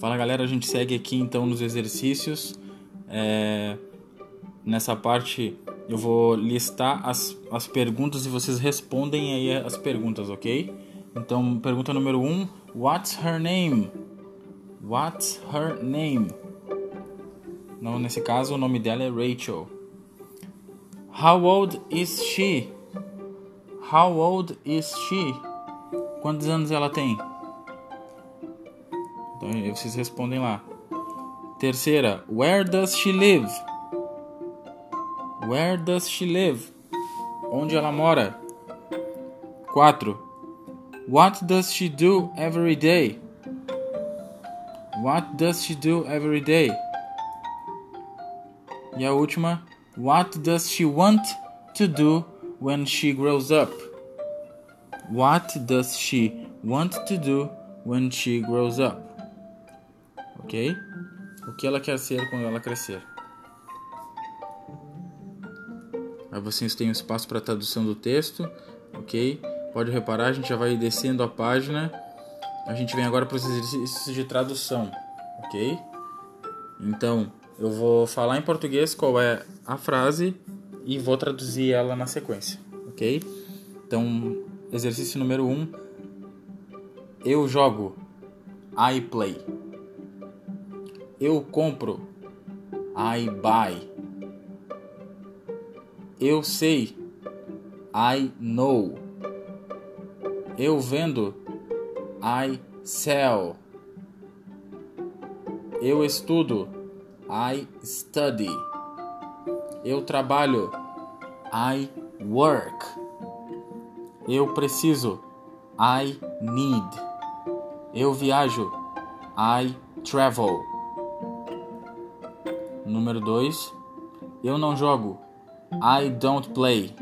Fala galera, a gente segue aqui então nos exercícios. É... Nessa parte eu vou listar as, as perguntas e vocês respondem aí as perguntas, ok? Então, pergunta número 1: um, What's her name? What's her name? Não, nesse caso o nome dela é Rachel. How old is she? How old is she? Quantos anos ela tem? Então vocês respondem lá. Terceira, where does she live? Where does she live? Onde ela mora? 4. What does she do every day? What does she do every day? E a última, what does she want to do when she grows up? What does she want to do when she grows up? Ok? O que ela quer ser quando ela crescer? Aí vocês têm um espaço para tradução do texto, ok? Pode reparar, a gente já vai descendo a página. A gente vem agora para os exercícios de tradução, ok? Então, eu vou falar em português qual é a frase e vou traduzir ela na sequência, ok? Então, exercício número 1. Um, eu jogo. I play. Eu compro. I buy. Eu sei. I know. Eu vendo. I sell. Eu estudo. I study. Eu trabalho. I work. Eu preciso. I need. Eu viajo. I travel. Número 2. Eu não jogo. I don't play.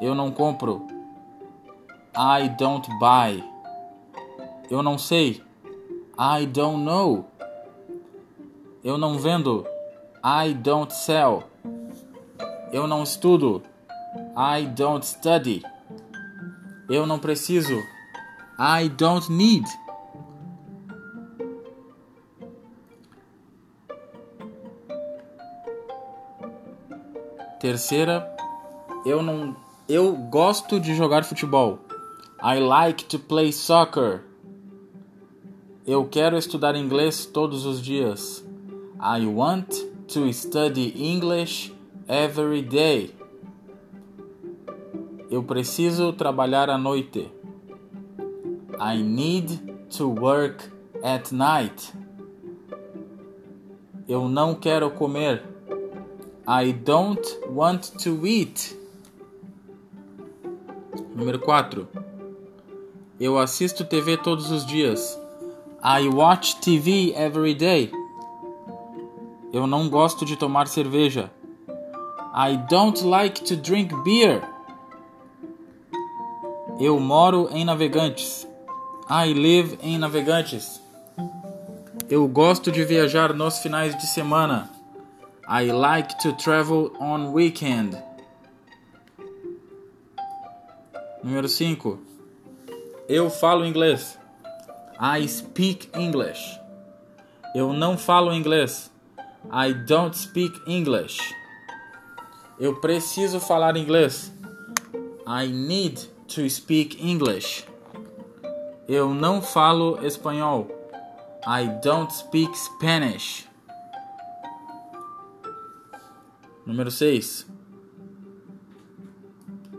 Eu não compro. I don't buy. Eu não sei. I don't know. Eu não vendo. I don't sell. Eu não estudo. I don't study. Eu não preciso. I don't need. Terceira, eu não eu gosto de jogar futebol. I like to play soccer. Eu quero estudar inglês todos os dias. I want to study English every day. Eu preciso trabalhar à noite. I need to work at night. Eu não quero comer. I don't want to eat. Número 4. Eu assisto TV todos os dias. I watch TV every day. Eu não gosto de tomar cerveja. I don't like to drink beer. Eu moro em Navegantes. I live em Navegantes. Eu gosto de viajar nos finais de semana. I like to travel on weekend. Número 5. Eu falo inglês. I speak English. Eu não falo inglês. I don't speak English. Eu preciso falar inglês. I need to speak English. Eu não falo espanhol. I don't speak Spanish. Número 6.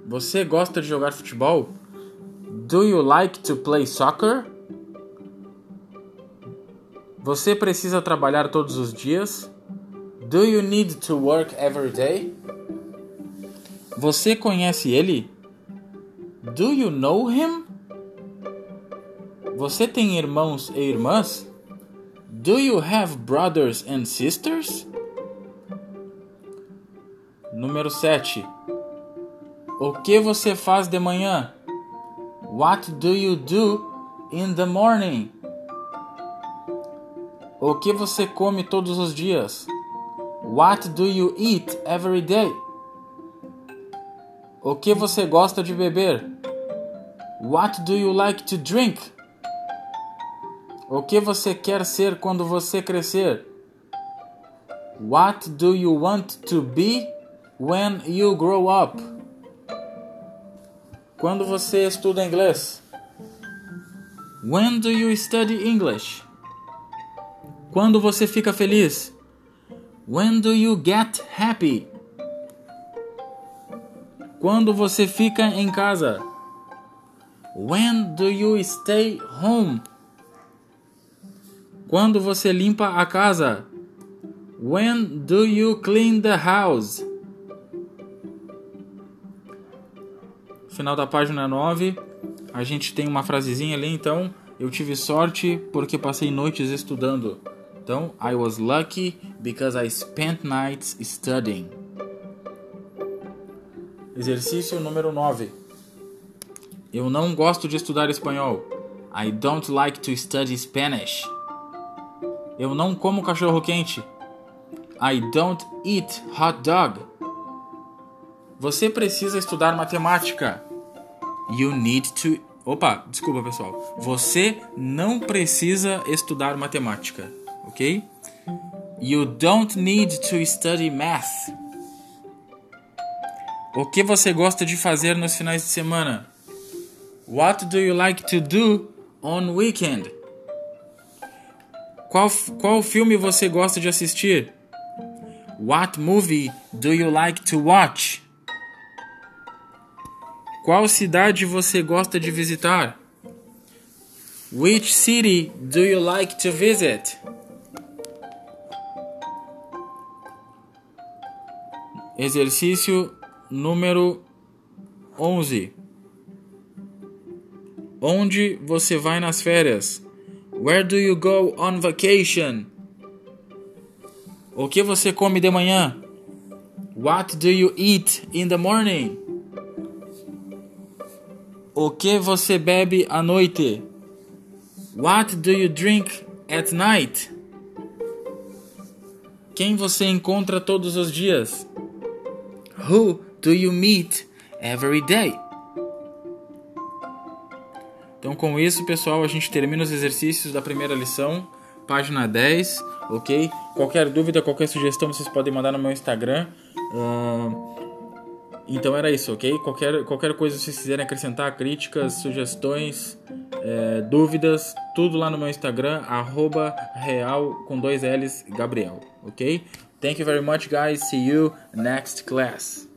Você gosta de jogar futebol? Do you like to play soccer? Você precisa trabalhar todos os dias? Do you need to work every day? Você conhece ele? Do you know him? Você tem irmãos e irmãs? Do you have brothers and sisters? Número 7. O que você faz de manhã? What do you do in the morning? O que você come todos os dias? What do you eat every day? O que você gosta de beber? What do you like to drink? O que você quer ser quando você crescer? What do you want to be when you grow up? Quando você estuda inglês? When do you study English? Quando você fica feliz? When do you get happy? Quando você fica em casa? When do you stay home? Quando você limpa a casa? When do you clean the house? Final da página 9. A gente tem uma frasezinha ali, então eu tive sorte porque passei noites estudando. Então, I was lucky because I spent nights studying. Exercício número 9. Eu não gosto de estudar espanhol. I don't like to study Spanish. Eu não como cachorro quente. I don't eat hot dog. Você precisa estudar matemática. You need to. Opa, desculpa pessoal. Você não precisa estudar matemática, ok? You don't need to study math. O que você gosta de fazer nos finais de semana? What do you like to do on weekend? Qual, qual filme você gosta de assistir? What movie do you like to watch? Qual cidade você gosta de visitar? Which city do you like to visit? Exercício número 11. Onde você vai nas férias? Where do you go on vacation? O que você come de manhã? What do you eat in the morning? O que você bebe à noite? What do you drink at night? Quem você encontra todos os dias? Who do you meet every day? Então, com isso, pessoal, a gente termina os exercícios da primeira lição, página 10, ok? Qualquer dúvida, qualquer sugestão, vocês podem mandar no meu Instagram. Uh, então era isso, ok? Qualquer, qualquer coisa vocês quiserem acrescentar, críticas, sugestões, é, dúvidas, tudo lá no meu Instagram, arroba real com dois L's Gabriel, ok? Thank you very much, guys. See you next class.